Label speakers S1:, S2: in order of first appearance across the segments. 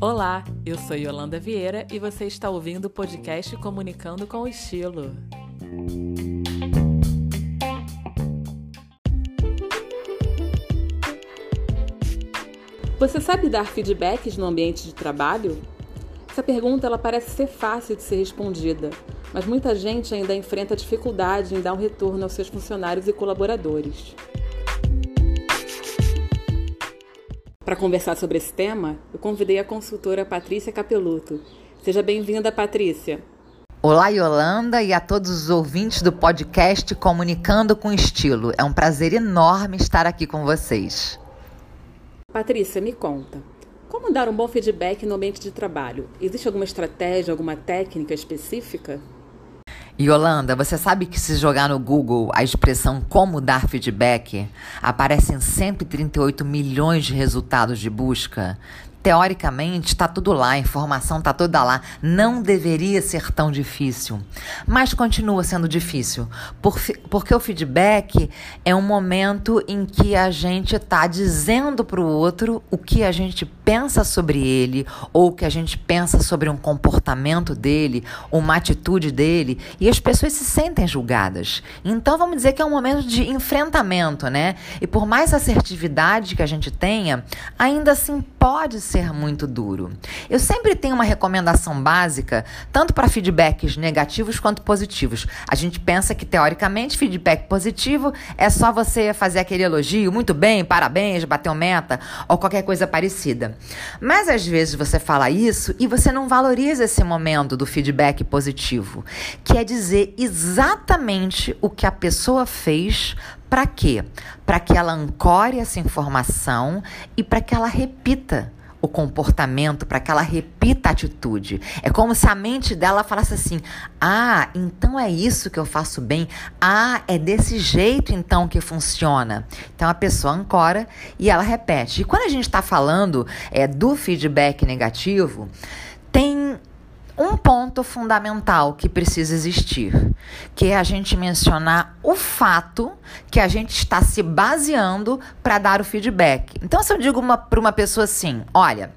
S1: Olá, eu sou Yolanda Vieira e você está ouvindo o podcast Comunicando com Estilo. Você sabe dar feedbacks no ambiente de trabalho? Essa pergunta ela parece ser fácil de ser respondida, mas muita gente ainda enfrenta dificuldade em dar um retorno aos seus funcionários e colaboradores. Para conversar sobre esse tema, eu convidei a consultora Patrícia Capeluto. Seja bem-vinda, Patrícia.
S2: Olá, Yolanda, e a todos os ouvintes do podcast Comunicando com Estilo. É um prazer enorme estar aqui com vocês.
S1: Patrícia, me conta. Como dar um bom feedback no ambiente de trabalho? Existe alguma estratégia, alguma técnica específica?
S2: Yolanda, você sabe que se jogar no Google a expressão como dar feedback, aparecem 138 milhões de resultados de busca? Teoricamente, está tudo lá, a informação está toda lá. Não deveria ser tão difícil. Mas continua sendo difícil. porque o feedback é um momento em que a gente está dizendo para o outro o que a gente pensa sobre ele, ou o que a gente pensa sobre um comportamento dele, uma atitude dele, e as pessoas se sentem julgadas. Então vamos dizer que é um momento de enfrentamento, né? E por mais assertividade que a gente tenha, ainda assim pode ser ser muito duro. Eu sempre tenho uma recomendação básica, tanto para feedbacks negativos quanto positivos. A gente pensa que, teoricamente, feedback positivo é só você fazer aquele elogio, muito bem, parabéns, bateu meta, ou qualquer coisa parecida. Mas às vezes você fala isso e você não valoriza esse momento do feedback positivo, que é dizer exatamente o que a pessoa fez para quê? Para que ela ancore essa informação e para que ela repita o comportamento, para que ela repita a atitude. É como se a mente dela falasse assim: ah, então é isso que eu faço bem. Ah, é desse jeito então que funciona. Então a pessoa ancora e ela repete. E quando a gente está falando é, do feedback negativo, tem um ponto fundamental que precisa existir, que é a gente mencionar o fato que a gente está se baseando para dar o feedback. Então, se eu digo para uma pessoa assim, olha,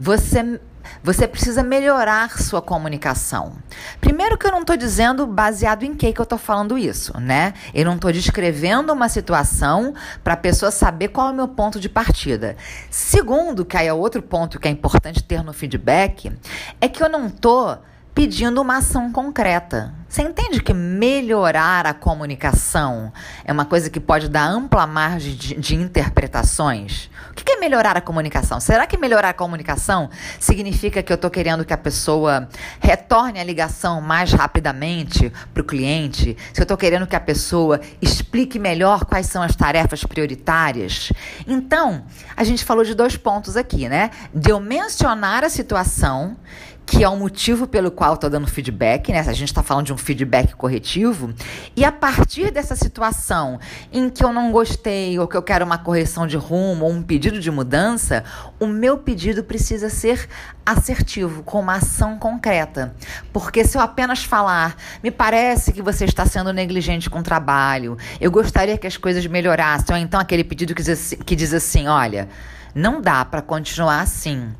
S2: você você precisa melhorar sua comunicação. Primeiro que eu não estou dizendo baseado em que que eu estou falando isso, né? Eu não estou descrevendo uma situação para a pessoa saber qual é o meu ponto de partida. Segundo, que aí é outro ponto que é importante ter no feedback, é que eu não estou pedindo uma ação concreta. Você entende que melhorar a comunicação é uma coisa que pode dar ampla margem de, de, interpretações? O que é melhorar a comunicação? Será que melhorar a comunicação significa que eu estou querendo que a pessoa retorne a ligação mais rapidamente para o cliente? Se eu estou querendo que a pessoa explique melhor quais são as tarefas prioritárias? Então, a gente falou de dois pontos aqui, né? De eu mencionar a situação que é o motivo pelo qual estou dando feedback, né? A gente está falando de um feedback corretivo. E a partir dessa situação em que eu não gostei, ou que eu quero uma correção de rumo, ou um pedido de mudança, o meu pedido precisa ser assertivo, com uma ação concreta. Porque se eu apenas falar, me parece que você está sendo negligente com o trabalho, eu gostaria que as coisas melhorassem, ou então aquele pedido que diz assim, assim olha, não dá para continuar assim.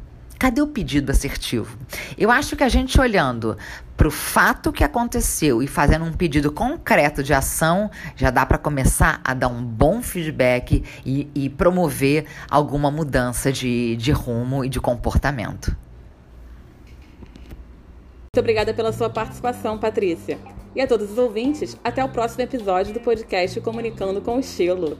S2: Cadê o pedido assertivo? Eu acho que a gente olhando para o fato que aconteceu e fazendo um pedido concreto de ação, já dá para começar a dar um bom feedback e, e promover alguma mudança de, de rumo e de comportamento.
S1: Muito obrigada pela sua participação, Patrícia. E a todos os ouvintes, até o próximo episódio do podcast Comunicando com Estilo.